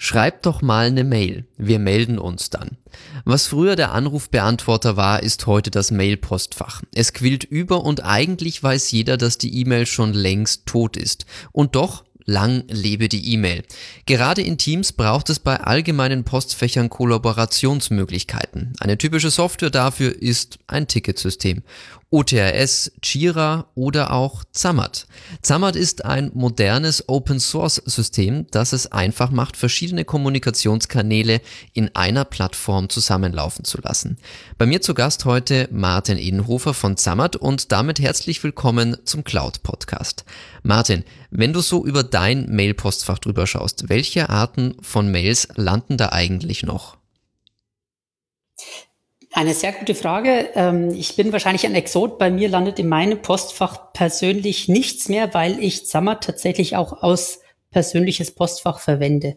Schreibt doch mal eine Mail. Wir melden uns dann. Was früher der Anrufbeantworter war, ist heute das Mailpostfach. Es quillt über und eigentlich weiß jeder, dass die E-Mail schon längst tot ist. Und doch Lang lebe die E-Mail. Gerade in Teams braucht es bei allgemeinen Postfächern Kollaborationsmöglichkeiten. Eine typische Software dafür ist ein Ticketsystem. OTRS, Jira oder auch Zammert. Zammert ist ein modernes Open-Source-System, das es einfach macht, verschiedene Kommunikationskanäle in einer Plattform zusammenlaufen zu lassen. Bei mir zu Gast heute Martin Edenhofer von Zammert und damit herzlich willkommen zum Cloud Podcast. Martin, wenn du so über dein Mail-Postfach drüber schaust, welche Arten von Mails landen da eigentlich noch? Eine sehr gute Frage. Ähm, ich bin wahrscheinlich ein Exot. Bei mir landet in meinem Postfach persönlich nichts mehr, weil ich Zammer tatsächlich auch aus persönliches Postfach verwende.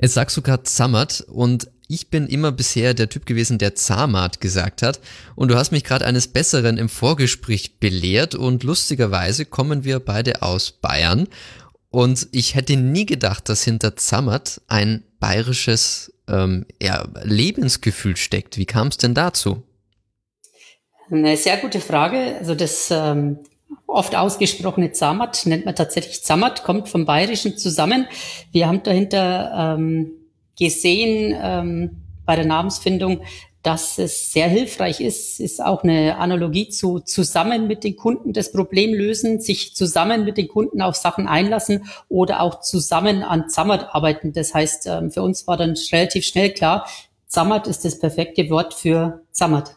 Jetzt sagst du gerade Zammert und ich bin immer bisher der Typ gewesen, der Zamat gesagt hat. Und du hast mich gerade eines Besseren im Vorgespräch belehrt und lustigerweise kommen wir beide aus Bayern. Und ich hätte nie gedacht, dass hinter Zammert ein bayerisches ähm, ja, Lebensgefühl steckt. Wie kam es denn dazu? Eine sehr gute Frage. Also das ähm, oft ausgesprochene Zamat nennt man tatsächlich Zamat, kommt vom Bayerischen zusammen. Wir haben dahinter ähm, gesehen ähm, bei der Namensfindung, dass es sehr hilfreich ist, ist auch eine Analogie zu zusammen mit den Kunden das Problem lösen, sich zusammen mit den Kunden auf Sachen einlassen oder auch zusammen an Zammert arbeiten. Das heißt, ähm, für uns war dann relativ schnell klar, Zammert ist das perfekte Wort für Zammert.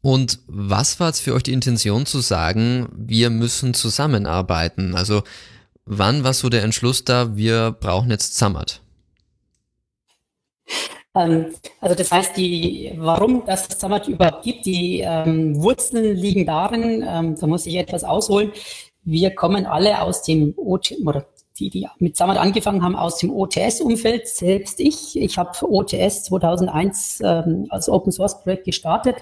Und was war jetzt für euch die Intention zu sagen, wir müssen zusammenarbeiten? Also wann war so der Entschluss da, wir brauchen jetzt Zammert? Ähm, also das heißt, die, warum das Zammert überhaupt gibt, die ähm, Wurzeln liegen darin, ähm, da muss ich etwas ausholen. Wir kommen alle aus dem OT, oder die, die mit Zammert angefangen haben, aus dem OTS-Umfeld. Selbst ich, ich habe OTS 2001 ähm, als Open Source Projekt gestartet.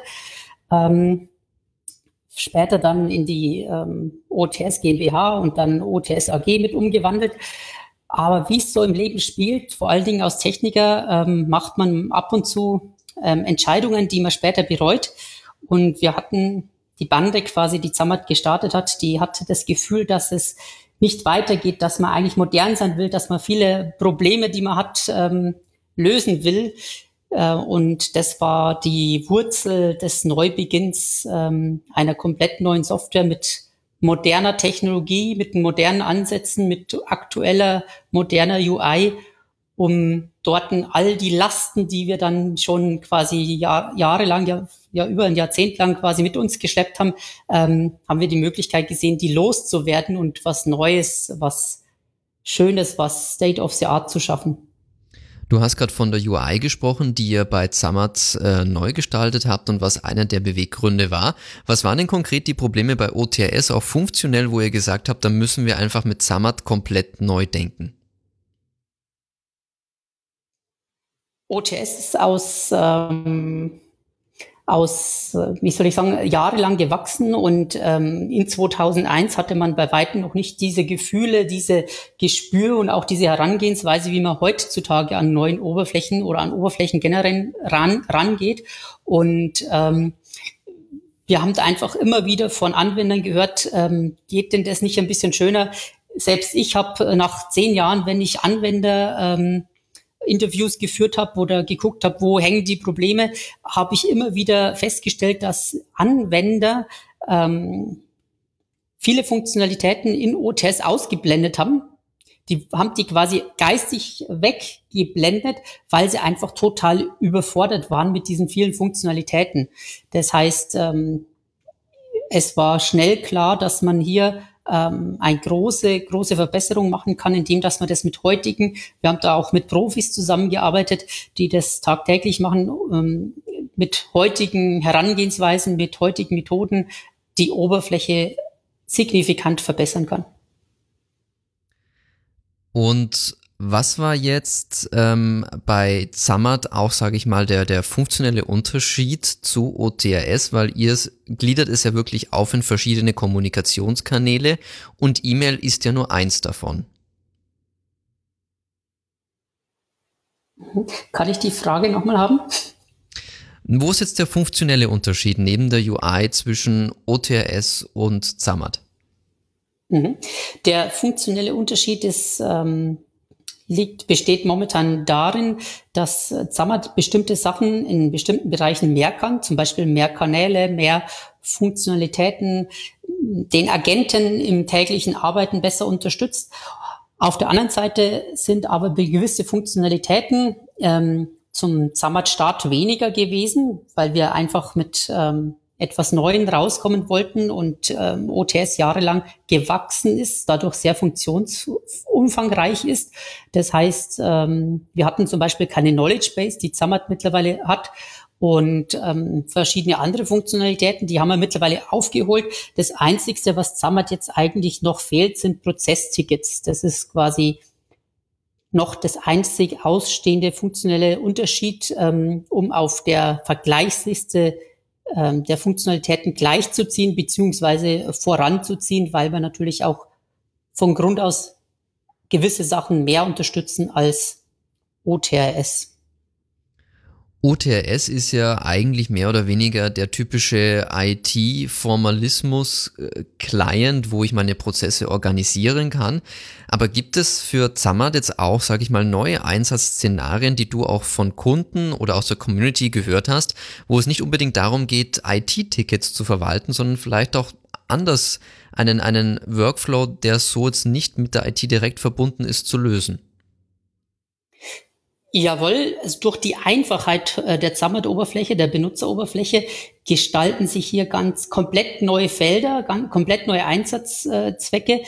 Ähm, später dann in die ähm, OTS GmbH und dann OTS AG mit umgewandelt. Aber wie es so im Leben spielt, vor allen Dingen als Techniker, ähm, macht man ab und zu ähm, Entscheidungen, die man später bereut. Und wir hatten die Bande quasi, die Zammert gestartet hat, die hatte das Gefühl, dass es nicht weitergeht, dass man eigentlich modern sein will, dass man viele Probleme, die man hat, ähm, lösen will. Äh, und das war die Wurzel des Neubeginns ähm, einer komplett neuen Software mit moderner Technologie, mit modernen Ansätzen, mit aktueller, moderner UI, um dort all die Lasten, die wir dann schon quasi Jahr, jahrelang, ja, ja über ein Jahrzehnt lang quasi mit uns geschleppt haben, ähm, haben wir die Möglichkeit gesehen, die loszuwerden und was Neues, was Schönes, was State of the Art zu schaffen. Du hast gerade von der UI gesprochen, die ihr bei Zammert äh, neu gestaltet habt und was einer der Beweggründe war. Was waren denn konkret die Probleme bei OTRS, auch funktionell, wo ihr gesagt habt, da müssen wir einfach mit Zammert komplett neu denken? OTS ist aus ähm, aus, äh, wie soll ich sagen, jahrelang gewachsen und ähm, in 2001 hatte man bei weitem noch nicht diese Gefühle, diese Gespür und auch diese Herangehensweise, wie man heutzutage an neuen Oberflächen oder an Oberflächen generell ran, rangeht. Und ähm, wir haben da einfach immer wieder von Anwendern gehört, ähm, geht denn das nicht ein bisschen schöner? Selbst ich habe nach zehn Jahren, wenn ich Anwender ähm, Interviews geführt habe oder geguckt habe, wo hängen die Probleme, habe ich immer wieder festgestellt, dass Anwender ähm, viele Funktionalitäten in OTS ausgeblendet haben. Die haben die quasi geistig weggeblendet, weil sie einfach total überfordert waren mit diesen vielen Funktionalitäten. Das heißt, ähm, es war schnell klar, dass man hier ähm, eine große, große Verbesserung machen kann, indem dass man das mit heutigen, wir haben da auch mit Profis zusammengearbeitet, die das tagtäglich machen, ähm, mit heutigen Herangehensweisen, mit heutigen Methoden die Oberfläche signifikant verbessern kann. Und was war jetzt ähm, bei Zammert auch, sage ich mal, der, der funktionelle Unterschied zu OTRS, weil ihr es gliedert es ja wirklich auf in verschiedene Kommunikationskanäle und E-Mail ist ja nur eins davon. Kann ich die Frage nochmal haben? Wo ist jetzt der funktionelle Unterschied neben der UI zwischen OTRS und Zammert? Mhm. Der funktionelle Unterschied ist, ähm, liegt, besteht momentan darin, dass Zammert bestimmte Sachen in bestimmten Bereichen mehr kann, zum Beispiel mehr Kanäle, mehr Funktionalitäten, den Agenten im täglichen Arbeiten besser unterstützt. Auf der anderen Seite sind aber gewisse Funktionalitäten ähm, zum Zammert-Start weniger gewesen, weil wir einfach mit ähm, etwas Neuen rauskommen wollten und ähm, OTS jahrelang gewachsen ist, dadurch sehr funktionsumfangreich ist. Das heißt, ähm, wir hatten zum Beispiel keine Knowledge Base, die Zammert mittlerweile hat und ähm, verschiedene andere Funktionalitäten, die haben wir mittlerweile aufgeholt. Das Einzigste, was Zammert jetzt eigentlich noch fehlt, sind Prozesstickets. Das ist quasi noch das einzig ausstehende funktionelle Unterschied, ähm, um auf der Vergleichsliste ähm, der Funktionalitäten gleichzuziehen beziehungsweise voranzuziehen, weil wir natürlich auch von Grund aus gewisse Sachen mehr unterstützen als OTRS. OTRS ist ja eigentlich mehr oder weniger der typische IT-Formalismus-Client, wo ich meine Prozesse organisieren kann. Aber gibt es für Zammert jetzt auch, sage ich mal, neue Einsatzszenarien, die du auch von Kunden oder aus der Community gehört hast, wo es nicht unbedingt darum geht, IT-Tickets zu verwalten, sondern vielleicht auch anders einen, einen Workflow, der so jetzt nicht mit der IT direkt verbunden ist, zu lösen? Jawohl, also durch die Einfachheit äh, der Zammert-Oberfläche, der Benutzeroberfläche, gestalten sich hier ganz komplett neue Felder, ganz, komplett neue Einsatzzwecke,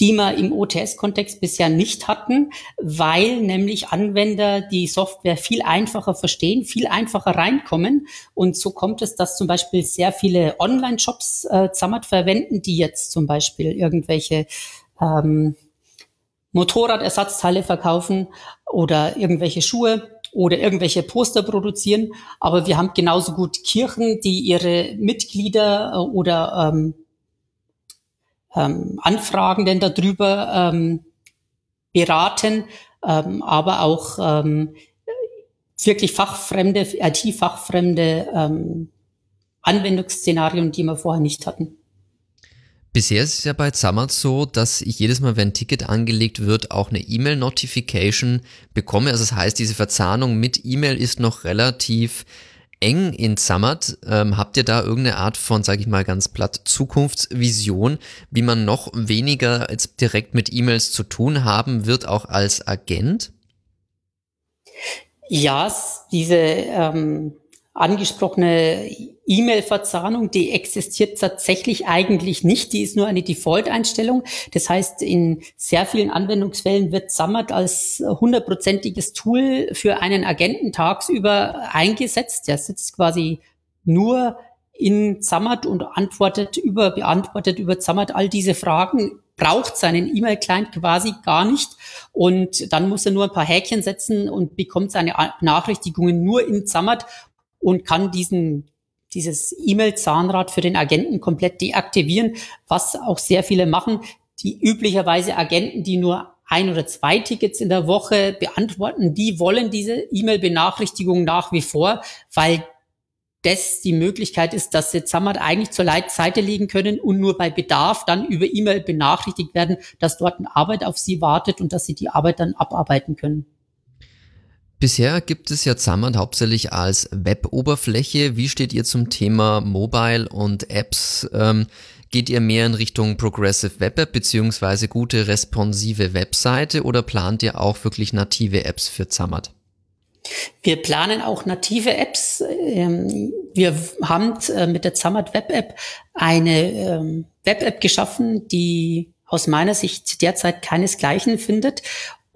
die wir im OTS-Kontext bisher nicht hatten, weil nämlich Anwender die Software viel einfacher verstehen, viel einfacher reinkommen. Und so kommt es, dass zum Beispiel sehr viele Online-Shops äh, Zammert verwenden, die jetzt zum Beispiel irgendwelche ähm, Motorradersatzteile verkaufen oder irgendwelche Schuhe oder irgendwelche Poster produzieren. Aber wir haben genauso gut Kirchen, die ihre Mitglieder äh, oder ähm, ähm, Anfragenden darüber ähm, beraten, ähm, aber auch ähm, wirklich fachfremde, IT-fachfremde ähm, Anwendungsszenarien, die wir vorher nicht hatten. Bisher ist es ja bei Zammert so, dass ich jedes Mal, wenn ein Ticket angelegt wird, auch eine E-Mail-Notification bekomme. Also das heißt, diese Verzahnung mit E-Mail ist noch relativ eng in Zammert. Ähm, habt ihr da irgendeine Art von, sage ich mal ganz platt, Zukunftsvision, wie man noch weniger jetzt direkt mit E-Mails zu tun haben wird, auch als Agent? Ja, diese ähm, angesprochene E-Mail-Verzahnung, die existiert tatsächlich eigentlich nicht. Die ist nur eine Default-Einstellung. Das heißt, in sehr vielen Anwendungsfällen wird Zammert als hundertprozentiges Tool für einen Agenten tagsüber eingesetzt. Der sitzt quasi nur in Zammert und antwortet über, beantwortet über Zammert all diese Fragen, braucht seinen E-Mail-Client quasi gar nicht und dann muss er nur ein paar Häkchen setzen und bekommt seine Benachrichtigungen nur in Zammert und kann diesen dieses E-Mail-Zahnrad für den Agenten komplett deaktivieren, was auch sehr viele machen, die üblicherweise Agenten, die nur ein oder zwei Tickets in der Woche beantworten, die wollen diese E-Mail-Benachrichtigung nach wie vor, weil das die Möglichkeit ist, dass sie Zammert eigentlich zur Seite legen können und nur bei Bedarf dann über E-Mail benachrichtigt werden, dass dort eine Arbeit auf sie wartet und dass sie die Arbeit dann abarbeiten können. Bisher gibt es ja Xamarin hauptsächlich als Web-Oberfläche. Wie steht ihr zum Thema Mobile und Apps? Ähm, geht ihr mehr in Richtung Progressive Web App beziehungsweise gute responsive Webseite oder plant ihr auch wirklich native Apps für Xamarin? Wir planen auch native Apps. Ähm, wir haben äh, mit der Xamarin Web App eine ähm, Web App geschaffen, die aus meiner Sicht derzeit keinesgleichen findet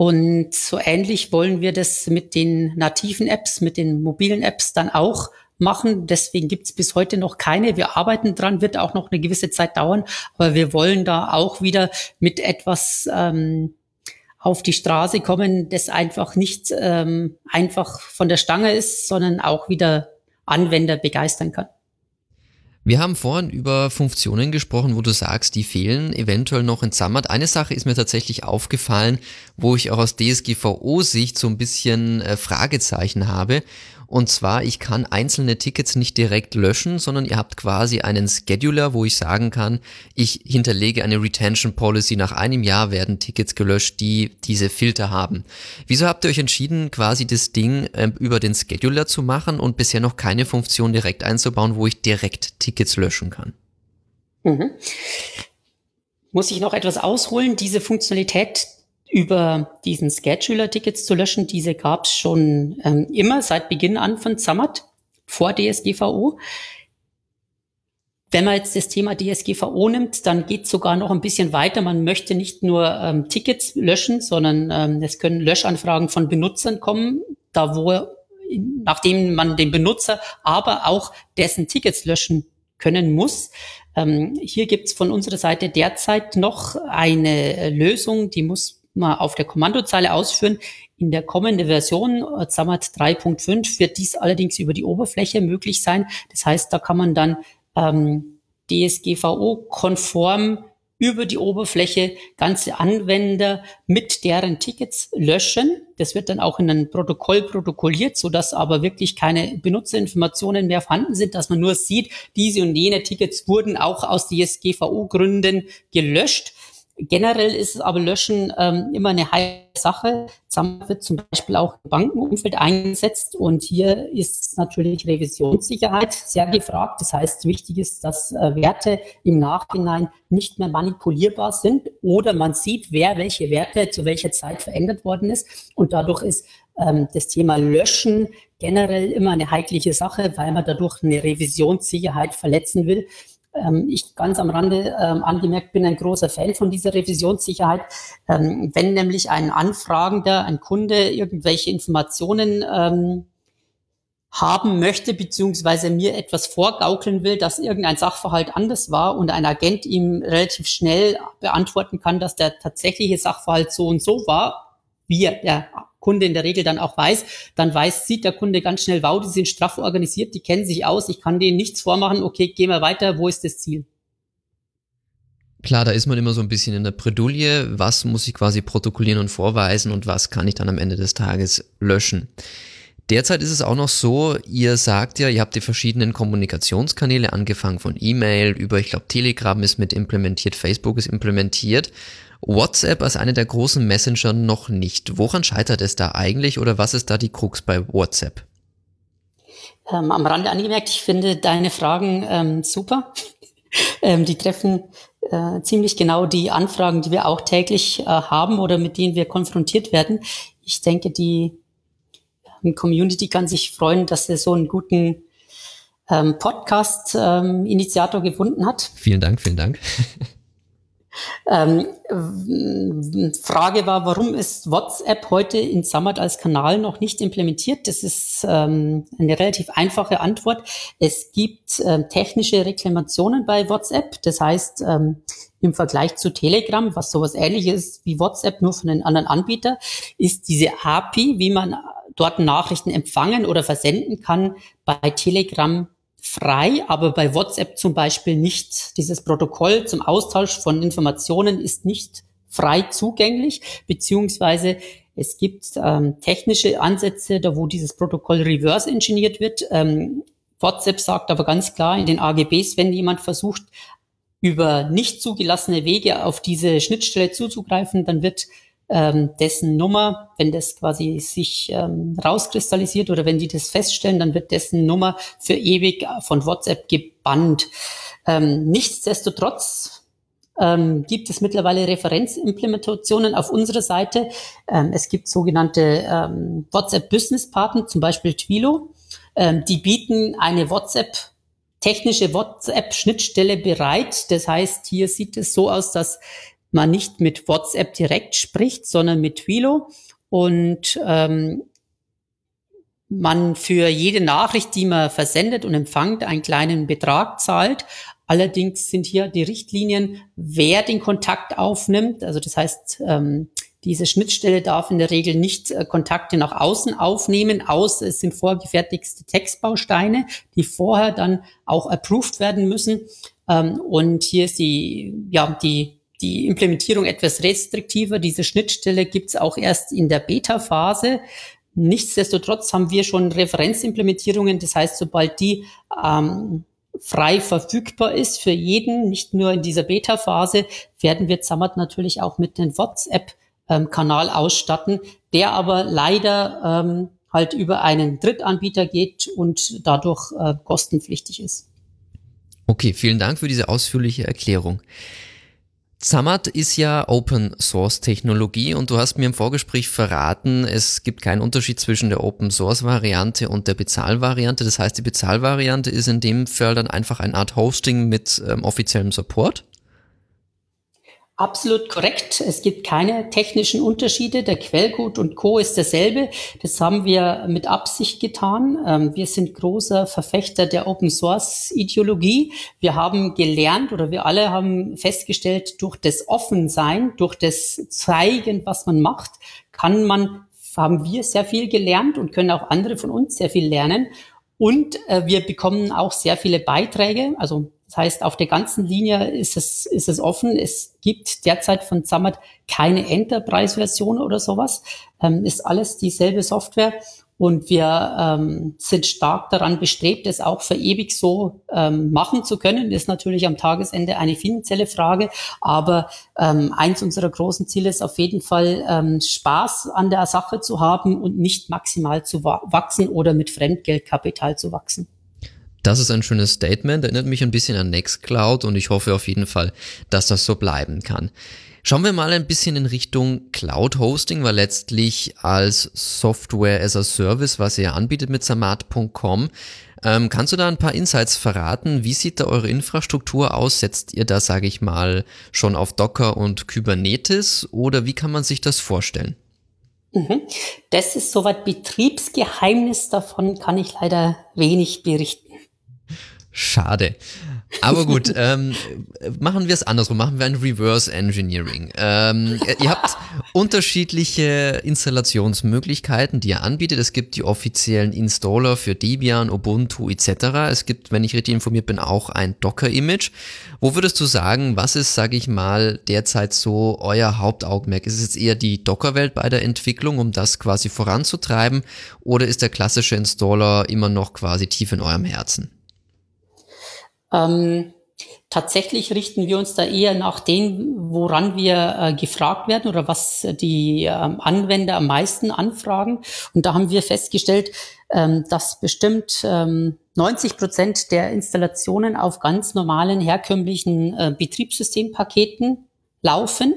und so ähnlich wollen wir das mit den nativen Apps, mit den mobilen Apps dann auch machen. Deswegen gibt's bis heute noch keine. Wir arbeiten dran, wird auch noch eine gewisse Zeit dauern, aber wir wollen da auch wieder mit etwas ähm, auf die Straße kommen, das einfach nicht ähm, einfach von der Stange ist, sondern auch wieder Anwender begeistern kann. Wir haben vorhin über Funktionen gesprochen, wo du sagst, die fehlen eventuell noch in Zammert. Eine Sache ist mir tatsächlich aufgefallen, wo ich auch aus DSGVO-Sicht so ein bisschen äh, Fragezeichen habe. Und zwar, ich kann einzelne Tickets nicht direkt löschen, sondern ihr habt quasi einen Scheduler, wo ich sagen kann, ich hinterlege eine Retention Policy. Nach einem Jahr werden Tickets gelöscht, die diese Filter haben. Wieso habt ihr euch entschieden, quasi das Ding äh, über den Scheduler zu machen und bisher noch keine Funktion direkt einzubauen, wo ich direkt Tickets löschen kann? Mhm. Muss ich noch etwas ausholen? Diese Funktionalität über diesen Scheduler Tickets zu löschen. Diese gab es schon ähm, immer seit Beginn an von Zammert vor DSGVO. Wenn man jetzt das Thema DSGVO nimmt, dann geht sogar noch ein bisschen weiter. Man möchte nicht nur ähm, Tickets löschen, sondern ähm, es können Löschanfragen von Benutzern kommen, da wo nachdem man den Benutzer aber auch dessen Tickets löschen können muss. Ähm, hier gibt's von unserer Seite derzeit noch eine Lösung, die muss mal auf der Kommandozeile ausführen. In der kommenden Version, äh, Xamath 3.5, wird dies allerdings über die Oberfläche möglich sein. Das heißt, da kann man dann ähm, DSGVO-konform über die Oberfläche ganze Anwender mit deren Tickets löschen. Das wird dann auch in ein Protokoll protokolliert, so dass aber wirklich keine Benutzerinformationen mehr vorhanden sind, dass man nur sieht, diese und jene Tickets wurden auch aus DSGVO-Gründen gelöscht. Generell ist es aber Löschen ähm, immer eine heikle Sache. Xamath wird zum Beispiel auch im Bankenumfeld eingesetzt und hier ist natürlich Revisionssicherheit sehr gefragt. Das heißt, wichtig ist, dass äh, Werte im Nachhinein nicht mehr manipulierbar sind oder man sieht, wer welche Werte zu welcher Zeit verändert worden ist und dadurch ist ähm, das Thema Löschen generell immer eine heikliche Sache, weil man dadurch eine Revisionssicherheit verletzen will ich ganz am Rande ähm, angemerkt bin ein großer Fan von dieser Revisionssicherheit. Ähm, wenn nämlich ein Anfragender, ein Kunde irgendwelche Informationen ähm, haben möchte, beziehungsweise mir etwas vorgaukeln will, dass irgendein Sachverhalt anders war und ein Agent ihm relativ schnell beantworten kann, dass der tatsächliche Sachverhalt so und so war, wie der Kunde in der Regel dann auch weiß, dann weiß, sieht der Kunde ganz schnell, wow, die sind straff organisiert, die kennen sich aus, ich kann denen nichts vormachen, okay, gehen wir weiter, wo ist das Ziel? Klar, da ist man immer so ein bisschen in der Bredouille, was muss ich quasi protokollieren und vorweisen und was kann ich dann am Ende des Tages löschen. Derzeit ist es auch noch so, ihr sagt ja, ihr habt die verschiedenen Kommunikationskanäle angefangen von E-Mail über, ich glaube, Telegram ist mit implementiert, Facebook ist implementiert. WhatsApp als eine der großen Messenger noch nicht. Woran scheitert es da eigentlich oder was ist da die Krux bei WhatsApp? Ähm, am Rande angemerkt, ich finde deine Fragen ähm, super. ähm, die treffen äh, ziemlich genau die Anfragen, die wir auch täglich äh, haben oder mit denen wir konfrontiert werden. Ich denke, die ähm, Community kann sich freuen, dass er so einen guten ähm, Podcast-Initiator ähm, gefunden hat. Vielen Dank, vielen Dank. Ähm, Frage war, warum ist WhatsApp heute in Summit als Kanal noch nicht implementiert? Das ist ähm, eine relativ einfache Antwort. Es gibt ähm, technische Reklamationen bei WhatsApp. Das heißt, ähm, im Vergleich zu Telegram, was sowas ähnliches wie WhatsApp nur von einem anderen Anbieter, ist diese API, wie man dort Nachrichten empfangen oder versenden kann, bei Telegram frei, aber bei WhatsApp zum Beispiel nicht. Dieses Protokoll zum Austausch von Informationen ist nicht frei zugänglich, beziehungsweise es gibt ähm, technische Ansätze, da wo dieses Protokoll reverse engineert wird. Ähm, WhatsApp sagt aber ganz klar in den AGBs, wenn jemand versucht, über nicht zugelassene Wege auf diese Schnittstelle zuzugreifen, dann wird ähm, dessen Nummer, wenn das quasi sich ähm, rauskristallisiert oder wenn die das feststellen, dann wird dessen Nummer für ewig von WhatsApp gebannt. Ähm, nichtsdestotrotz ähm, gibt es mittlerweile Referenzimplementationen auf unserer Seite. Ähm, es gibt sogenannte ähm, WhatsApp Business Partner, zum Beispiel Twilo. Ähm, die bieten eine WhatsApp technische WhatsApp-Schnittstelle bereit. Das heißt, hier sieht es so aus, dass man nicht mit WhatsApp direkt spricht, sondern mit Twilo und ähm, man für jede Nachricht, die man versendet und empfängt, einen kleinen Betrag zahlt. Allerdings sind hier die Richtlinien, wer den Kontakt aufnimmt. Also das heißt, ähm, Diese Schnittstelle darf in der Regel nicht äh, Kontakte nach außen aufnehmen, außer es sind vorgefertigte Textbausteine, die vorher dann auch approved werden müssen. Ähm, und hier ist die, ja, die, die Implementierung etwas restriktiver. Diese Schnittstelle gibt es auch erst in der Beta-Phase. Nichtsdestotrotz haben wir schon Referenzimplementierungen. Das heißt, sobald die ähm, frei verfügbar ist für jeden, nicht nur in dieser Beta-Phase, werden wir Zammert natürlich auch mit dem WhatsApp-Kanal ausstatten, der aber leider ähm, halt über einen Drittanbieter geht und dadurch äh, kostenpflichtig ist. Okay, vielen Dank für diese ausführliche Erklärung. Zammert ist ja Open Source Technologie und du hast mir im Vorgespräch verraten, es gibt keinen Unterschied zwischen der Open Source Variante und der Bezahlvariante. Das heißt, die Bezahlvariante ist in dem Fall dann einfach eine Art Hosting mit ähm, offiziellem Support. Absolut korrekt. Es gibt keine technischen Unterschiede. Der Quellcode und Co. ist derselbe. Das haben wir mit Absicht getan. Ähm, wir sind großer Verfechter der Open Source Ideologie. Wir haben gelernt oder wir alle haben festgestellt, durch das Offensein, durch das Zeigen, was man macht, kann man, haben wir sehr viel gelernt und können auch andere von uns sehr viel lernen. Und äh, wir bekommen auch sehr viele Beiträge, also das heißt, auf der ganzen Linie ist es, ist es offen. Es gibt derzeit von Zammert keine Enterprise-Version oder sowas. Ähm, ist alles dieselbe Software. Und wir ähm, sind stark daran bestrebt, es auch für ewig so ähm, machen zu können. Das ist natürlich am Tagesende eine finanzielle Frage. Aber ähm, eins unserer großen Ziele ist auf jeden Fall, ähm, Spaß an der Sache zu haben und nicht maximal zu wachsen oder mit Fremdgeldkapital zu wachsen. Das ist ein schönes Statement, erinnert mich ein bisschen an Nextcloud und ich hoffe auf jeden Fall, dass das so bleiben kann. Schauen wir mal ein bisschen in Richtung Cloud Hosting, weil letztlich als Software as a Service, was ihr anbietet mit samat.com, ähm, kannst du da ein paar Insights verraten? Wie sieht da eure Infrastruktur aus? Setzt ihr da, sage ich mal, schon auf Docker und Kubernetes oder wie kann man sich das vorstellen? Mhm. Das ist soweit Betriebsgeheimnis, davon kann ich leider wenig berichten. Schade. Aber gut, ähm, machen wir es andersrum, machen wir ein Reverse Engineering. Ähm, ihr habt unterschiedliche Installationsmöglichkeiten, die ihr anbietet. Es gibt die offiziellen Installer für Debian, Ubuntu etc. Es gibt, wenn ich richtig informiert bin, auch ein Docker-Image. Wo würdest du sagen, was ist, sage ich mal, derzeit so euer Hauptaugenmerk? Ist es jetzt eher die Docker-Welt bei der Entwicklung, um das quasi voranzutreiben? Oder ist der klassische Installer immer noch quasi tief in eurem Herzen? Ähm, tatsächlich richten wir uns da eher nach dem, woran wir äh, gefragt werden oder was die ähm, Anwender am meisten anfragen. Und da haben wir festgestellt, ähm, dass bestimmt ähm, 90 Prozent der Installationen auf ganz normalen herkömmlichen äh, Betriebssystempaketen laufen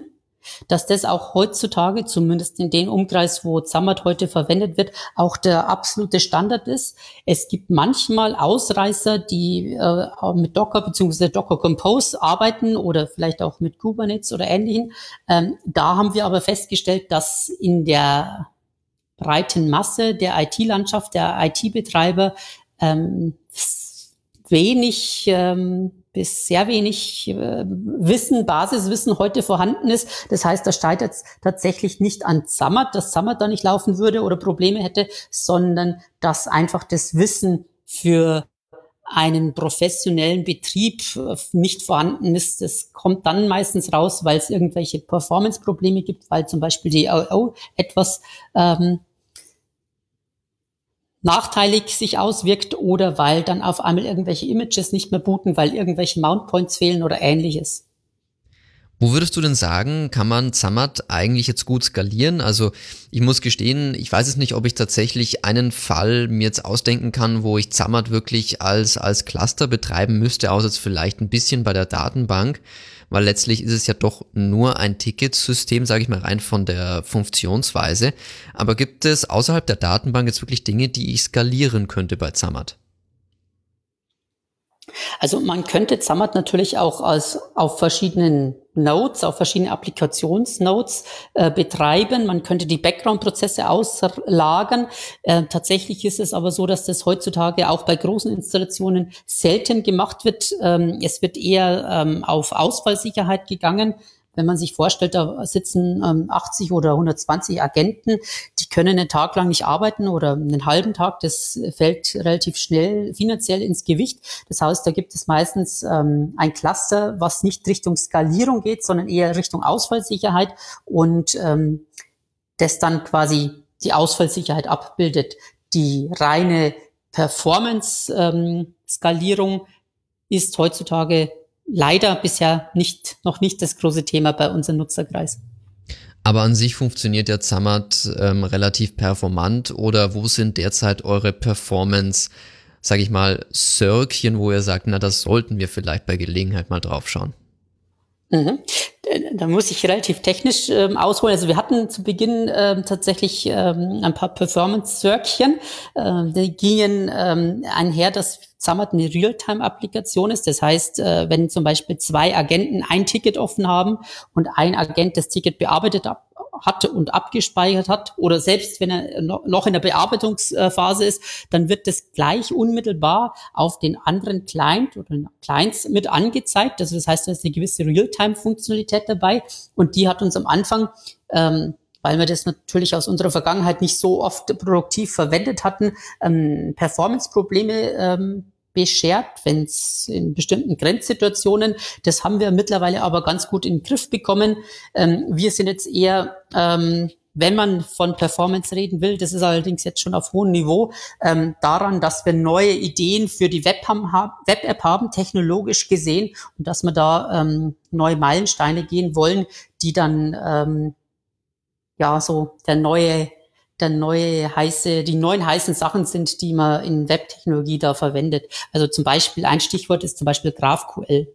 dass das auch heutzutage, zumindest in dem Umkreis, wo Zammert heute verwendet wird, auch der absolute Standard ist. Es gibt manchmal Ausreißer, die äh, mit Docker bzw. Docker Compose arbeiten oder vielleicht auch mit Kubernetes oder ähnlichen. Ähm, da haben wir aber festgestellt, dass in der breiten Masse der IT-Landschaft, der IT-Betreiber ähm, wenig ähm, bis sehr wenig äh, Wissen, Basiswissen heute vorhanden ist. Das heißt, da steigt jetzt tatsächlich nicht an Zammert, dass Zammert da nicht laufen würde oder Probleme hätte, sondern dass einfach das Wissen für einen professionellen Betrieb äh, nicht vorhanden ist. Das kommt dann meistens raus, weil es irgendwelche Performance-Probleme gibt, weil zum Beispiel die OO etwas ähm, nachteilig sich auswirkt oder weil dann auf einmal irgendwelche Images nicht mehr booten, weil irgendwelche Mount Points fehlen oder ähnliches. Wo würdest du denn sagen, kann man Zammert eigentlich jetzt gut skalieren? Also ich muss gestehen, ich weiß es nicht, ob ich tatsächlich einen Fall mir jetzt ausdenken kann, wo ich Zammert wirklich als, als Cluster betreiben müsste, außer jetzt vielleicht ein bisschen bei der Datenbank weil letztlich ist es ja doch nur ein Ticketsystem, sage ich mal rein von der Funktionsweise. Aber gibt es außerhalb der Datenbank jetzt wirklich Dinge, die ich skalieren könnte bei Zammert? Also man könnte Zammert natürlich auch als auf verschiedenen Nodes, auf verschiedene Applikationsnodes äh, betreiben. Man könnte die Background-Prozesse auslagern. Äh, tatsächlich ist es aber so, dass das heutzutage auch bei großen Installationen selten gemacht wird. Ähm, es wird eher ähm, auf Ausfallsicherheit gegangen wenn man sich vorstellt, da sitzen ähm, 80 oder 120 Agenten, die können einen Tag lang nicht arbeiten oder einen halben Tag. Das fällt relativ schnell finanziell ins Gewicht. Das heißt, da gibt es meistens ähm, ein Cluster, was nicht Richtung Skalierung geht, sondern eher Richtung Ausfallsicherheit und ähm, das dann quasi die Ausfallsicherheit abbildet. Die reine Performance-Skalierung ähm, ist heutzutage leider bisher nicht, noch nicht das große Thema bei unserem Nutzerkreis. Aber an sich funktioniert der Zammert ähm, relativ performant oder wo sind derzeit eure Performance, sag ich mal, Circchen, wo ihr sagt, na, das sollten wir vielleicht bei Gelegenheit mal draufschauen? Mhm. Da muss ich relativ technisch ähm, ausholen. Also wir hatten zu Beginn ähm, tatsächlich ähm, ein paar Performance-Circchen. Äh, die gingen ähm, einher, dass Zammert eine Realtime-Applikation ist. Das heißt, äh, wenn zum Beispiel zwei Agenten ein Ticket offen haben und ein Agent das Ticket bearbeitet hat, hat und abgespeichert hat oder selbst wenn er noch in der Bearbeitungsphase ist, dann wird das gleich unmittelbar auf den anderen Client oder Clients mit angezeigt. Also das heißt, da ist eine gewisse Realtime-Funktionalität dabei und die hat uns am Anfang ähm, weil wir das natürlich aus unserer Vergangenheit nicht so oft produktiv verwendet hatten, ähm, Performance-Probleme ähm, beschert, wenn es in bestimmten Grenzsituationen. Das haben wir mittlerweile aber ganz gut in den Griff bekommen. Ähm, wir sind jetzt eher, ähm, wenn man von Performance reden will, das ist allerdings jetzt schon auf hohem Niveau, ähm, daran, dass wir neue Ideen für die Web-App haben, technologisch gesehen, und dass wir da ähm, neue Meilensteine gehen wollen, die dann ähm, ja so der neue der neue heiße, die neuen heißen Sachen sind, die man in Webtechnologie da verwendet. Also zum Beispiel, ein Stichwort ist zum Beispiel GraphQL.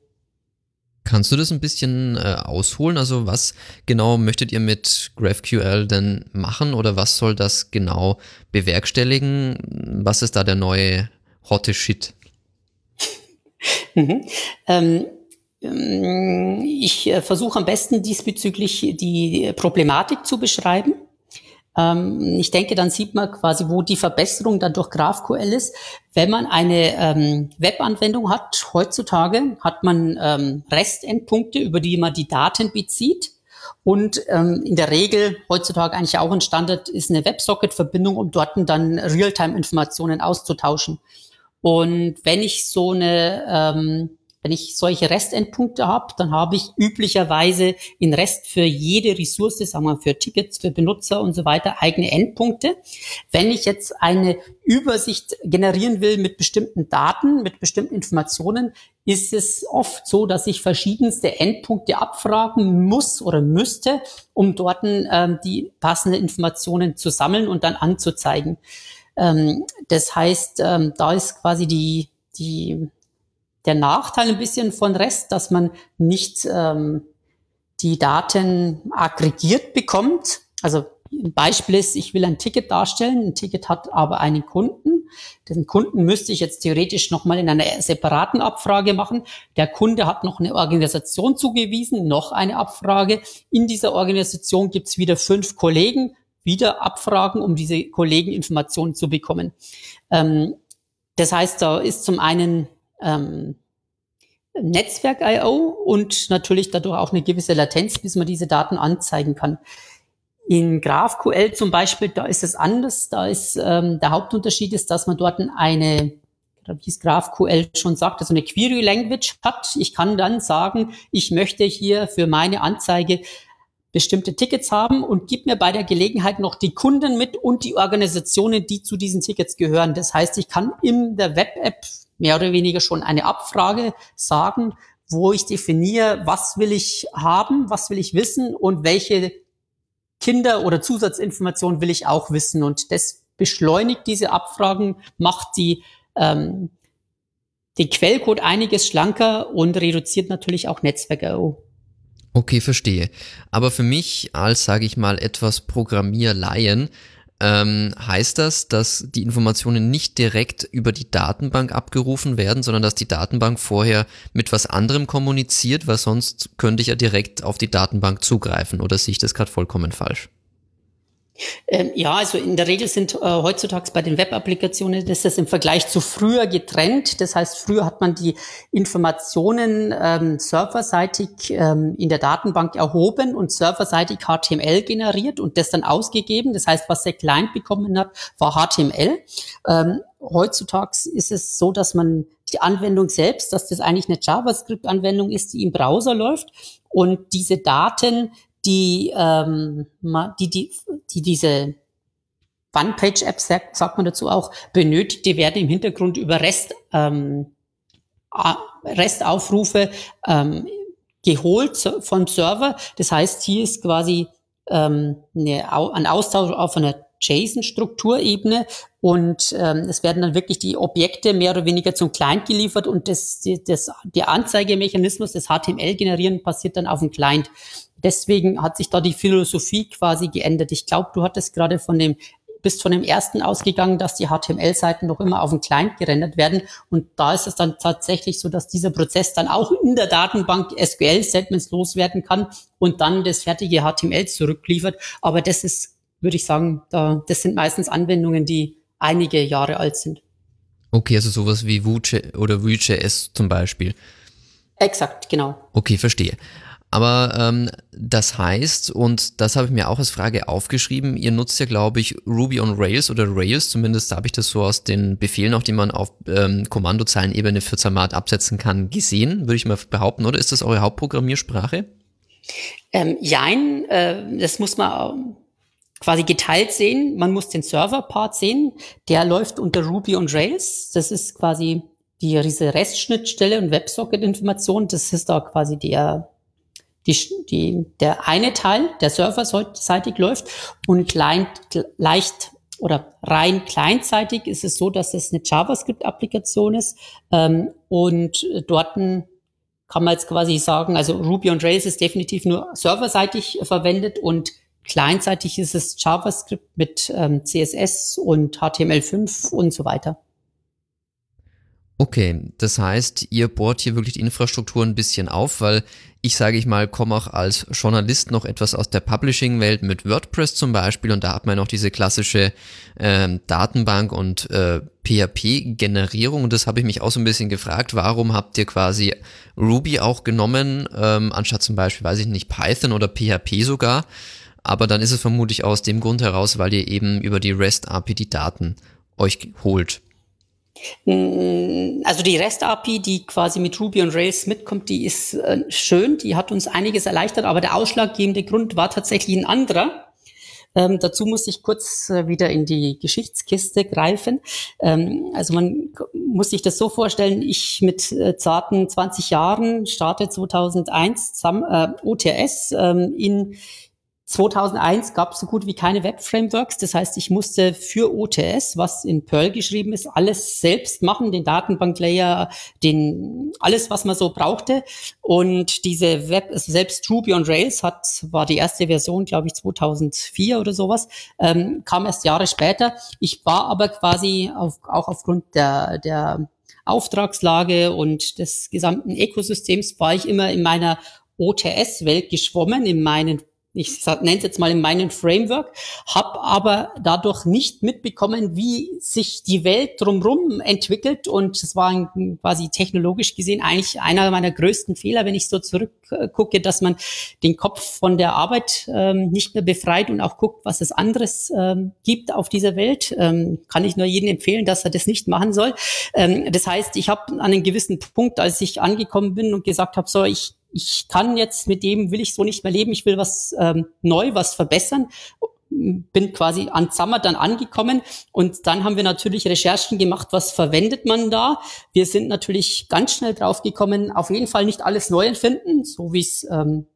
Kannst du das ein bisschen äh, ausholen? Also was genau möchtet ihr mit GraphQL denn machen oder was soll das genau bewerkstelligen? Was ist da der neue hotte Shit? mhm. ähm, ähm ich äh, versuche am besten diesbezüglich die Problematik zu beschreiben ich denke, dann sieht man quasi, wo die Verbesserung dann durch GraphQL ist. Wenn man eine ähm, Webanwendung hat, heutzutage hat man ähm, REST-Endpunkte, über die man die Daten bezieht. Und ähm, in der Regel, heutzutage eigentlich auch ein Standard, ist eine WebSocket-Verbindung, um dort dann Realtime-Informationen auszutauschen. Und wenn ich so eine ähm, wenn ich solche Restendpunkte habe, dann habe ich üblicherweise in Rest für jede Ressource, sagen wir für Tickets, für Benutzer und so weiter, eigene Endpunkte. Wenn ich jetzt eine Übersicht generieren will mit bestimmten Daten, mit bestimmten Informationen, ist es oft so, dass ich verschiedenste Endpunkte abfragen muss oder müsste, um dort ähm, die passenden Informationen zu sammeln und dann anzuzeigen. Ähm, das heißt, ähm, da ist quasi die, die der Nachteil ein bisschen von REST, dass man nicht ähm, die Daten aggregiert bekommt. Also ein Beispiel ist, ich will ein Ticket darstellen, ein Ticket hat aber einen Kunden. Den Kunden müsste ich jetzt theoretisch nochmal in einer separaten Abfrage machen. Der Kunde hat noch eine Organisation zugewiesen, noch eine Abfrage. In dieser Organisation gibt's wieder fünf Kollegen, wieder abfragen, um diese Kollegen Informationen zu bekommen. Ähm, das heißt, da ist zum einen ähm, Netzwerk-IO und natürlich dadurch auch eine gewisse Latenz, bis man diese Daten anzeigen kann. In GraphQL zum Beispiel, da ist es anders. Da ist ähm, der Hauptunterschied ist, dass man dort eine, wie es GraphQL schon sagt, also eine Query Language hat. Ich kann dann sagen, ich möchte hier für meine Anzeige bestimmte Tickets haben und gib mir bei der Gelegenheit noch die Kunden mit und die Organisationen, die zu diesen Tickets gehören. Das heißt, ich kann in der Web-App mehr oder weniger schon eine Abfrage sagen, wo ich definiere, was will ich haben, was will ich wissen und welche Kinder- oder Zusatzinformationen will ich auch wissen. Und das beschleunigt diese Abfragen, macht die, ähm, den Quellcode einiges schlanker und reduziert natürlich auch Netzwerk-IO. Okay, verstehe. Aber für mich als, sage ich mal, etwas Programmierlaien ähm, heißt das, dass die Informationen nicht direkt über die Datenbank abgerufen werden, sondern dass die Datenbank vorher mit was anderem kommuniziert, weil sonst könnte ich ja direkt auf die Datenbank zugreifen oder sehe ich das gerade vollkommen falsch? Ähm, ja, also in der Regel sind äh, heutzutage bei den Web-Applikationen, das ist im Vergleich zu früher getrennt. Das heißt, früher hat man die Informationen ähm, serverseitig ähm, in der Datenbank erhoben und serverseitig HTML generiert und das dann ausgegeben. Das heißt, was der Client bekommen hat, war HTML. Ähm, heutzutage ist es so, dass man die Anwendung selbst, dass das eigentlich eine JavaScript-Anwendung ist, die im Browser läuft und diese Daten die, ähm, die, die, die diese One-Page-App, sagt, sagt man dazu auch, benötigt, die werden im Hintergrund über REST, ähm, REST-Aufrufe ähm, geholt vom Server. Das heißt, hier ist quasi ähm, eine, ein Austausch auf einer JSON-Strukturebene und ähm, es werden dann wirklich die Objekte mehr oder weniger zum Client geliefert und das, das, der Anzeigemechanismus, das HTML-Generieren passiert dann auf dem Client. Deswegen hat sich da die Philosophie quasi geändert. Ich glaube, du hattest gerade von dem bist von dem ersten ausgegangen, dass die HTML-Seiten noch immer auf dem Client gerendert werden. Und da ist es dann tatsächlich so, dass dieser Prozess dann auch in der Datenbank SQL-Segments loswerden kann und dann das fertige HTML zurückliefert. Aber das ist, würde ich sagen, da, das sind meistens Anwendungen, die einige Jahre alt sind. Okay, also sowas wie Vue oder Vue.js zum Beispiel. Exakt, genau. Okay, verstehe. Aber ähm, das heißt, und das habe ich mir auch als Frage aufgeschrieben, ihr nutzt ja, glaube ich, Ruby on Rails oder Rails, zumindest habe ich das so aus den Befehlen, auch die man auf ähm, Kommandozeilenebene für Zermat absetzen kann, gesehen, würde ich mal behaupten, oder ist das eure Hauptprogrammiersprache? Ähm, jein, äh, das muss man quasi geteilt sehen. Man muss den Server-Part sehen, der läuft unter Ruby on Rails. Das ist quasi die, diese REST-Schnittstelle und WebSocket-Information. Das ist da quasi der die, die, der eine Teil, der serverseitig läuft und leicht, leicht oder rein clientseitig ist es so, dass es eine JavaScript-Applikation ist ähm, und dort kann man jetzt quasi sagen, also Ruby on Rails ist definitiv nur serverseitig verwendet und clientseitig ist es JavaScript mit ähm, CSS und HTML5 und so weiter. Okay, das heißt, ihr bohrt hier wirklich die Infrastruktur ein bisschen auf, weil ich sage ich mal, komme auch als Journalist noch etwas aus der Publishing-Welt mit WordPress zum Beispiel und da hat man noch diese klassische ähm, Datenbank und äh, PHP-Generierung und das habe ich mich auch so ein bisschen gefragt, warum habt ihr quasi Ruby auch genommen, ähm, anstatt zum Beispiel, weiß ich nicht, Python oder PHP sogar, aber dann ist es vermutlich aus dem Grund heraus, weil ihr eben über die REST-API die Daten euch holt. Mm, also die REST-API, die quasi mit Ruby und Rails mitkommt, die ist äh, schön, die hat uns einiges erleichtert, aber der ausschlaggebende Grund war tatsächlich ein anderer. Ähm, dazu muss ich kurz äh, wieder in die Geschichtskiste greifen. Ähm, also man muss sich das so vorstellen, ich mit äh, zarten 20 Jahren starte 2001 zusammen, äh, OTS ähm, in 2001 gab es so gut wie keine Web-Frameworks. Das heißt, ich musste für OTS, was in Perl geschrieben ist, alles selbst machen, den Datenbanklayer, den, alles, was man so brauchte. Und diese Web, also selbst Ruby on Rails hat, war die erste Version, glaube ich, 2004 oder sowas, ähm, kam erst Jahre später. Ich war aber quasi auf, auch aufgrund der, der Auftragslage und des gesamten Ökosystems war ich immer in meiner OTS-Welt geschwommen, in meinen ich nenne es jetzt mal in meinem Framework, habe aber dadurch nicht mitbekommen, wie sich die Welt drumherum entwickelt und es war ein, quasi technologisch gesehen eigentlich einer meiner größten Fehler, wenn ich so zurückgucke, dass man den Kopf von der Arbeit ähm, nicht mehr befreit und auch guckt, was es anderes ähm, gibt auf dieser Welt. Ähm, kann ich nur jedem empfehlen, dass er das nicht machen soll. Ähm, das heißt, ich habe an einem gewissen Punkt, als ich angekommen bin und gesagt habe, so ich ich kann jetzt mit dem, will ich so nicht mehr leben, ich will was ähm, neu, was verbessern. Bin quasi an Zammer dann angekommen. Und dann haben wir natürlich Recherchen gemacht, was verwendet man da. Wir sind natürlich ganz schnell draufgekommen, auf jeden Fall nicht alles neu erfinden, so wie es ähm,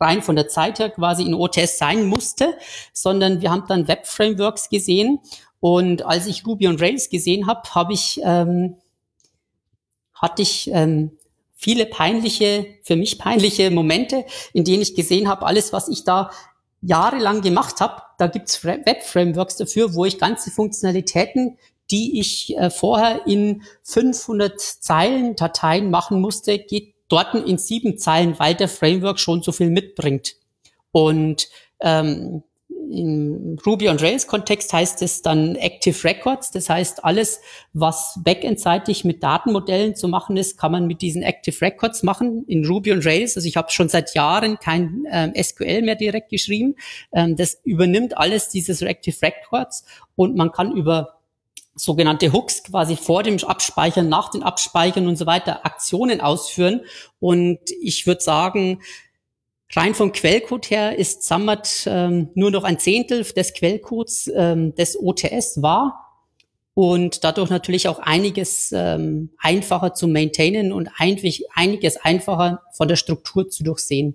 rein von der Zeit her quasi in OTS sein musste, sondern wir haben dann Web-Frameworks gesehen. Und als ich Ruby und Rails gesehen habe, habe ich ähm, hatte ich ähm, viele peinliche, für mich peinliche Momente, in denen ich gesehen habe, alles, was ich da jahrelang gemacht habe, da gibt's Web-Frameworks dafür, wo ich ganze Funktionalitäten, die ich äh, vorher in 500 Zeilen Dateien machen musste, geht dort in sieben Zeilen, weil der Framework schon so viel mitbringt. Und ähm, im Ruby on Rails Kontext heißt es dann Active Records. Das heißt, alles, was backend-seitig mit Datenmodellen zu machen ist, kann man mit diesen Active Records machen in Ruby on Rails. Also ich habe schon seit Jahren kein ähm, SQL mehr direkt geschrieben. Ähm, das übernimmt alles dieses Active Records und man kann über sogenannte Hooks quasi vor dem Abspeichern, nach dem Abspeichern und so weiter Aktionen ausführen. Und ich würde sagen, rein vom Quellcode her ist Summit ähm, nur noch ein Zehntel des Quellcodes ähm, des OTS war und dadurch natürlich auch einiges ähm, einfacher zu maintainen und einiges einfacher von der Struktur zu durchsehen.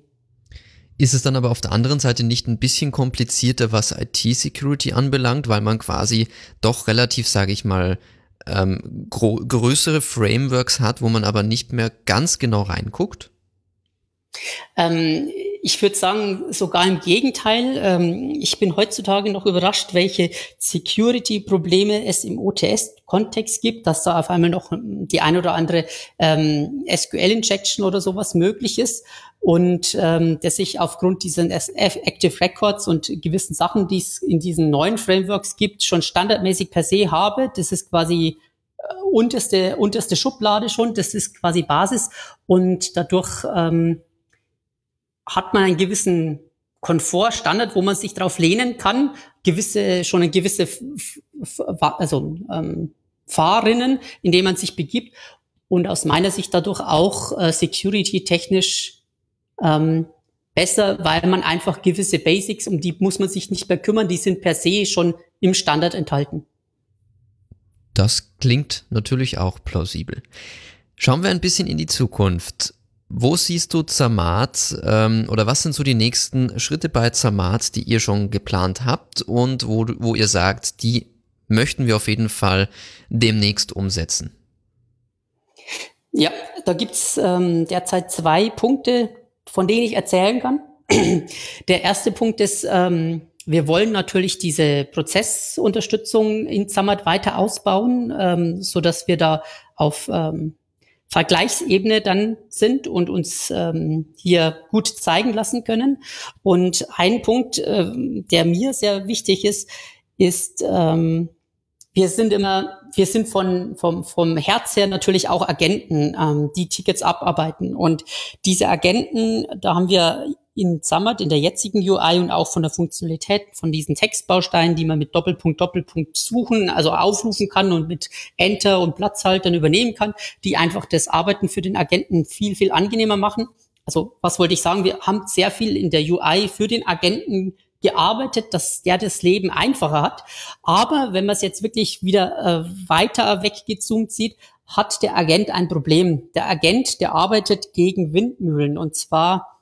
Ist es dann aber auf der anderen Seite nicht ein bisschen komplizierter, was IT-Security anbelangt, weil man quasi doch relativ, sage ich mal, ähm, größere Frameworks hat, wo man aber nicht mehr ganz genau reinguckt? Ähm, ich würde sagen, sogar im Gegenteil. Ähm, ich bin heutzutage noch überrascht, welche Security-Probleme es im OTS-Kontext gibt, dass da auf einmal noch die ein oder andere ähm, SQL-Injection oder sowas möglich ist und ähm, dass ich aufgrund dieser Active Records und gewissen Sachen, die es in diesen neuen Frameworks gibt, schon standardmäßig per se habe. Das ist quasi äh, unterste, unterste Schublade schon, das ist quasi Basis und dadurch ähm, hat man einen gewissen Komfort, Standard, wo man sich darauf lehnen kann, gewisse, schon eine gewisse, also ähm, Fahrrinnen, in denen man sich begibt und aus meiner Sicht dadurch auch äh, security-technisch ähm, besser, weil man einfach gewisse Basics, um die muss man sich nicht mehr kümmern, die sind per se schon im Standard enthalten. Das klingt natürlich auch plausibel. Schauen wir ein bisschen in die Zukunft. Wo siehst du Zermatt ähm, oder was sind so die nächsten Schritte bei Zermatt, die ihr schon geplant habt und wo, wo ihr sagt, die möchten wir auf jeden Fall demnächst umsetzen? Ja, da gibt's ähm, derzeit zwei Punkte, von denen ich erzählen kann. Der erste Punkt ist, ähm, wir wollen natürlich diese Prozessunterstützung in Zammert weiter ausbauen, ähm, so dass wir da auf ähm, Vergleichsebene dann sind und uns ähm, hier gut zeigen lassen können. Und ein Punkt, äh, der mir sehr wichtig ist, ist, ähm, wir sind immer, wir sind von, vom, vom Herz her natürlich auch Agenten, ähm, die Tickets abarbeiten. Und diese Agenten, da haben wir in Xamath, in der jetzigen UI und auch von der Funktionalität von diesen Textbausteinen, die man mit Doppelpunkt, Doppelpunkt suchen, also aufrufen kann und mit Enter und Platzhaltern übernehmen kann, die einfach das Arbeiten für den Agenten viel, viel angenehmer machen. Also was wollte ich sagen? Wir haben sehr viel in der UI für den Agenten gearbeitet, dass der das Leben einfacher hat. Aber wenn man es jetzt wirklich wieder äh, weiter weggezoomt sieht, hat der Agent ein Problem. Der Agent, der arbeitet gegen Windmühlen und zwar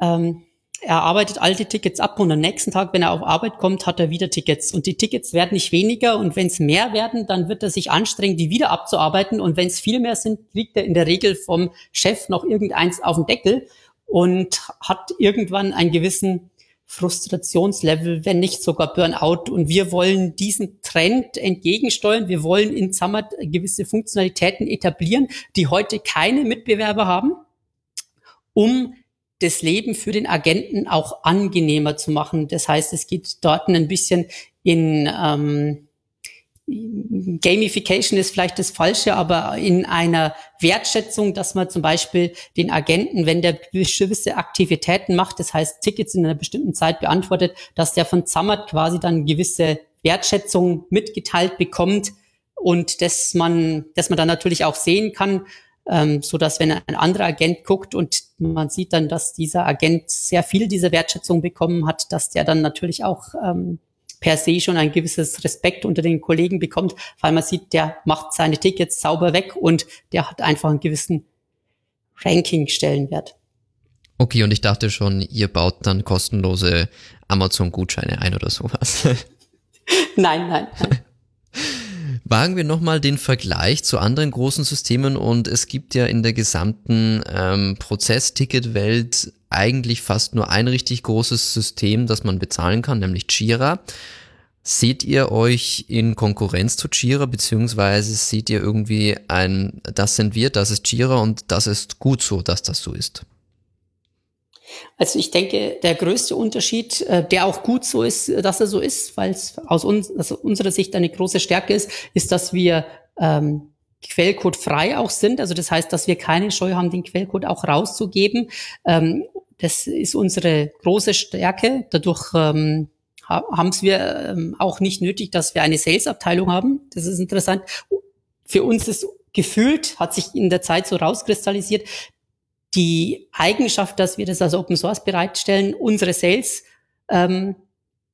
ähm, er arbeitet alte Tickets ab und am nächsten Tag, wenn er auf Arbeit kommt, hat er wieder Tickets. Und die Tickets werden nicht weniger und wenn es mehr werden, dann wird er sich anstrengen, die wieder abzuarbeiten. Und wenn es viel mehr sind, kriegt er in der Regel vom Chef noch irgendeins auf den Deckel und hat irgendwann einen gewissen Frustrationslevel, wenn nicht sogar Burnout. Und wir wollen diesen Trend entgegensteuern. Wir wollen in Zammert gewisse Funktionalitäten etablieren, die heute keine Mitbewerber haben, um das Leben für den Agenten auch angenehmer zu machen. Das heißt, es geht dort ein bisschen in ähm, Gamification ist vielleicht das Falsche, aber in einer Wertschätzung, dass man zum Beispiel den Agenten, wenn der gewisse Aktivitäten macht, das heißt Tickets in einer bestimmten Zeit beantwortet, dass der von Zammert quasi dann gewisse Wertschätzung mitgeteilt bekommt und dass man, dass man dann natürlich auch sehen kann, ähm, so dass wenn ein anderer Agent guckt und man sieht dann, dass dieser Agent sehr viel dieser Wertschätzung bekommen hat, dass der dann natürlich auch ähm, per se schon ein gewisses Respekt unter den Kollegen bekommt, weil man sieht, der macht seine Tickets sauber weg und der hat einfach einen gewissen Ranking-Stellenwert. Okay, und ich dachte schon, ihr baut dann kostenlose Amazon-Gutscheine ein oder sowas. nein, nein. nein. Wagen wir nochmal den Vergleich zu anderen großen Systemen und es gibt ja in der gesamten ähm, Prozessticketwelt eigentlich fast nur ein richtig großes System, das man bezahlen kann, nämlich Jira. Seht ihr euch in Konkurrenz zu Jira, beziehungsweise seht ihr irgendwie ein, das sind wir, das ist Jira und das ist gut so, dass das so ist? Also ich denke, der größte Unterschied, äh, der auch gut so ist, dass er so ist, weil es aus uns, also unserer Sicht eine große Stärke ist, ist, dass wir ähm, Quellcode frei auch sind. Also das heißt, dass wir keine Scheu haben, den Quellcode auch rauszugeben. Ähm, das ist unsere große Stärke. Dadurch ähm, haben es wir ähm, auch nicht nötig, dass wir eine Sales-Abteilung haben. Das ist interessant. Für uns ist gefühlt, hat sich in der Zeit so rauskristallisiert, die Eigenschaft, dass wir das als Open Source bereitstellen, unsere Sales ähm,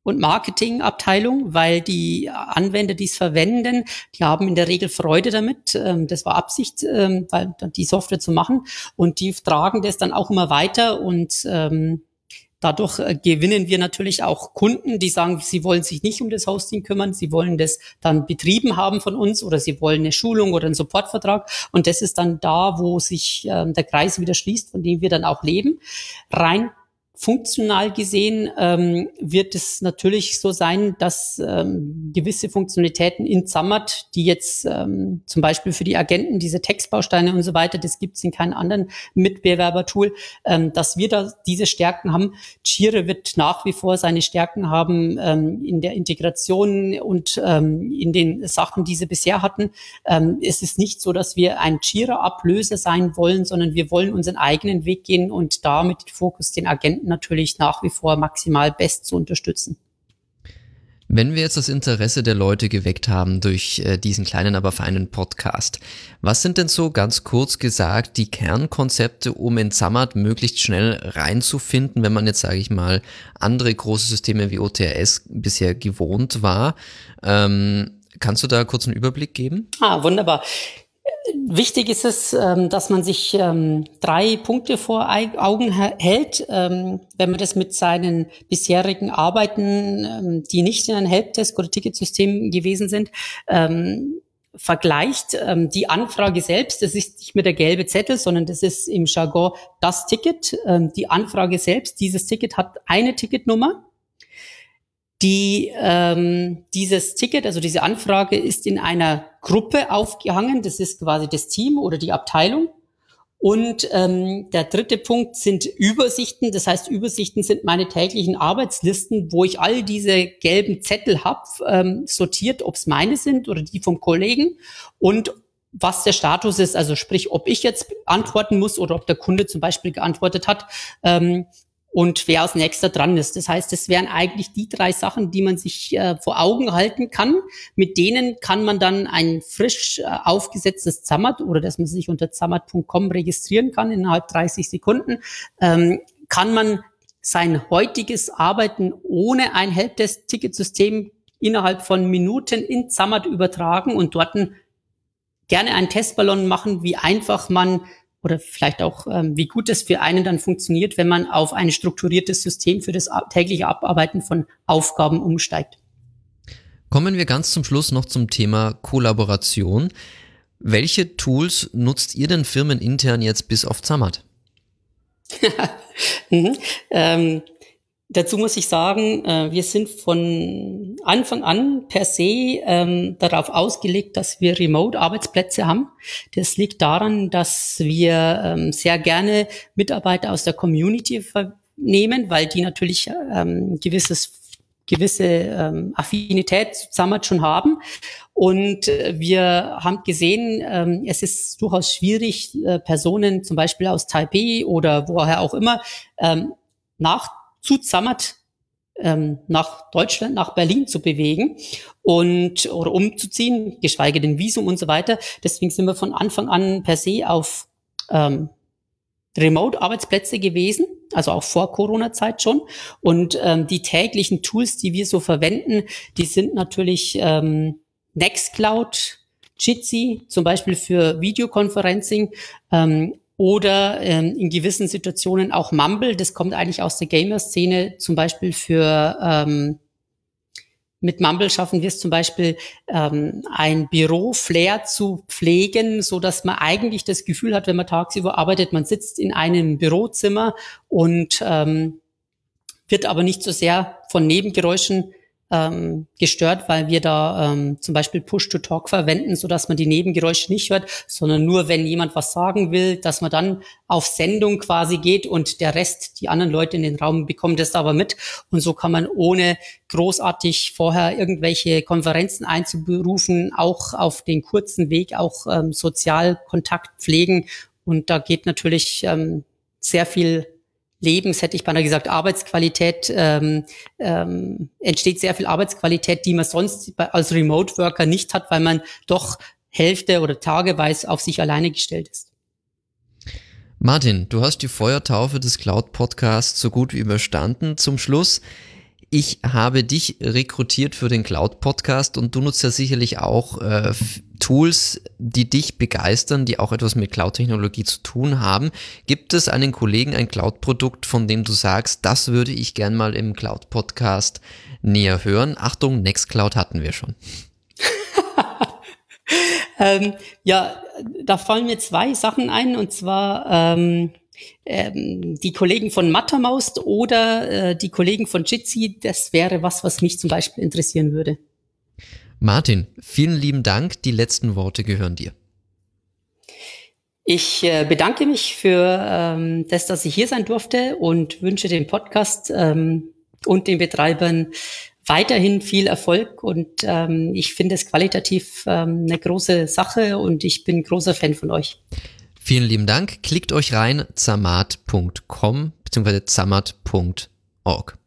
und Marketingabteilung, weil die Anwender, die es verwenden, die haben in der Regel Freude damit. Ähm, das war Absicht, ähm, die Software zu machen und die tragen das dann auch immer weiter und ähm, Dadurch äh, gewinnen wir natürlich auch Kunden, die sagen, sie wollen sich nicht um das Hosting kümmern, sie wollen das dann betrieben haben von uns oder sie wollen eine Schulung oder einen Supportvertrag. Und das ist dann da, wo sich äh, der Kreis wieder schließt, von dem wir dann auch leben. Rein Funktional gesehen ähm, wird es natürlich so sein, dass ähm, gewisse Funktionalitäten in Zammert, die jetzt ähm, zum Beispiel für die Agenten diese Textbausteine und so weiter, das gibt es in keinem anderen Mitbewerbertool, ähm, dass wir da diese Stärken haben. Jira wird nach wie vor seine Stärken haben ähm, in der Integration und ähm, in den Sachen, die sie bisher hatten. Ähm, es ist nicht so, dass wir ein Jira-Ablöser sein wollen, sondern wir wollen unseren eigenen Weg gehen und damit Fokus den Agenten natürlich nach wie vor maximal best zu unterstützen. Wenn wir jetzt das Interesse der Leute geweckt haben durch äh, diesen kleinen, aber feinen Podcast, was sind denn so ganz kurz gesagt die Kernkonzepte, um in Zammert möglichst schnell reinzufinden, wenn man jetzt, sage ich mal, andere große Systeme wie OTRS bisher gewohnt war? Ähm, kannst du da kurz einen Überblick geben? Ah, wunderbar. Wichtig ist es, ähm, dass man sich ähm, drei Punkte vor Augen hält, ähm, wenn man das mit seinen bisherigen Arbeiten, die nicht in einem Helpdesk oder Ticketsystem gewesen sind, vergleicht. Die Anfrage selbst, das ist nicht mehr der gelbe Zettel, sondern das ist im Jargon das Ticket. Die Anfrage selbst, dieses Ticket hat eine Ticketnummer die, dieses Ticket, also diese Anfrage ist in einer Gruppe aufgehangen. Das ist quasi das Team oder die Abteilung. Und ähm, der dritte Punkt sind Übersichten. Das heißt, Übersichten sind meine täglichen Arbeitslisten, wo ich all diese gelben Zettel habe, ähm, sortiert, ob es meine sind oder die vom Kollegen und was der Status ist, also sprich, ob ich jetzt antworten muss oder ob der Kunde zum Beispiel geantwortet hat. Ähm, und wer als nächster dran ist. Das heißt, es wären eigentlich die drei Sachen, die man sich äh, vor Augen halten kann. Mit denen kann man dann ein frisch äh, aufgesetztes Zammert oder dass man sich unter zammert.com registrieren kann innerhalb 30 Sekunden, ähm, kann man sein heutiges Arbeiten ohne ein Helpdesk-Ticketsystem innerhalb von Minuten in Zammert übertragen und dort gerne einen Testballon machen, wie einfach man oder vielleicht auch, ähm, wie gut es für einen dann funktioniert, wenn man auf ein strukturiertes System für das tägliche Abarbeiten von Aufgaben umsteigt. Kommen wir ganz zum Schluss noch zum Thema Kollaboration. Welche Tools nutzt ihr denn firmenintern jetzt bis auf Zammert? mhm. ähm, Dazu muss ich sagen, äh, wir sind von Anfang an per se ähm, darauf ausgelegt, dass wir Remote-Arbeitsplätze haben. Das liegt daran, dass wir ähm, sehr gerne Mitarbeiter aus der Community vernehmen, weil die natürlich ähm, gewisses gewisse ähm, Affinität zu Zammert schon haben. Und äh, wir haben gesehen, ähm, es ist durchaus schwierig, äh, Personen zum Beispiel aus Taipei oder woher auch immer ähm, nach zu Zammert ähm, nach Deutschland, nach Berlin zu bewegen und oder umzuziehen, geschweige denn Visum und so weiter. Deswegen sind wir von Anfang an per se auf ähm, Remote-Arbeitsplätze gewesen, also auch vor Corona-Zeit schon. Und ähm, die täglichen Tools, die wir so verwenden, die sind natürlich ähm, Nextcloud, Jitsi, zum Beispiel für Videoconferencing, ähm, oder ähm, in gewissen Situationen auch Mumble. Das kommt eigentlich aus der Gamer-Szene, zum Beispiel für ähm, mit Mumble schaffen wir es zum Beispiel, ähm, ein Büro-Flair zu pflegen, so dass man eigentlich das Gefühl hat, wenn man tagsüber arbeitet, man sitzt in einem Bürozimmer und ähm, wird aber nicht so sehr von Nebengeräuschen ähm, gestört, weil wir da ähm, zum Beispiel Push-to-Talk verwenden, so dass man die Nebengeräusche nicht hört, sondern nur, wenn jemand was sagen will, dass man dann auf Sendung quasi geht und der Rest, die anderen Leute in den Raum bekommen das aber mit. Und so kann man ohne großartig vorher irgendwelche Konferenzen einzuberufen, auch auf den kurzen Weg auch ähm, Sozialkontakt pflegen. Und da geht natürlich ähm, sehr viel Lebens, hätte ich beinahe gesagt, Arbeitsqualität, ähm, ähm, entsteht sehr viel Arbeitsqualität, die man sonst als Remote Worker nicht hat, weil man doch Hälfte oder tageweise auf sich alleine gestellt ist. Martin, du hast die Feuertaufe des Cloud Podcasts so gut wie überstanden. Zum Schluss, ich habe dich rekrutiert für den Cloud Podcast und du nutzt ja sicherlich auch äh, Tools, die dich begeistern, die auch etwas mit Cloud-Technologie zu tun haben. Gibt es einen Kollegen, ein Cloud-Produkt, von dem du sagst, das würde ich gern mal im Cloud-Podcast näher hören? Achtung, Nextcloud hatten wir schon. ähm, ja, da fallen mir zwei Sachen ein und zwar ähm, ähm, die Kollegen von Mattermost oder äh, die Kollegen von Jitsi. Das wäre was, was mich zum Beispiel interessieren würde. Martin, vielen lieben Dank. Die letzten Worte gehören dir. Ich äh, bedanke mich für ähm, das, dass ich hier sein durfte und wünsche dem Podcast ähm, und den Betreibern weiterhin viel Erfolg. Und ähm, ich finde es qualitativ ähm, eine große Sache und ich bin großer Fan von euch. Vielen lieben Dank. Klickt euch rein, zamat.com bzw. zamat.org.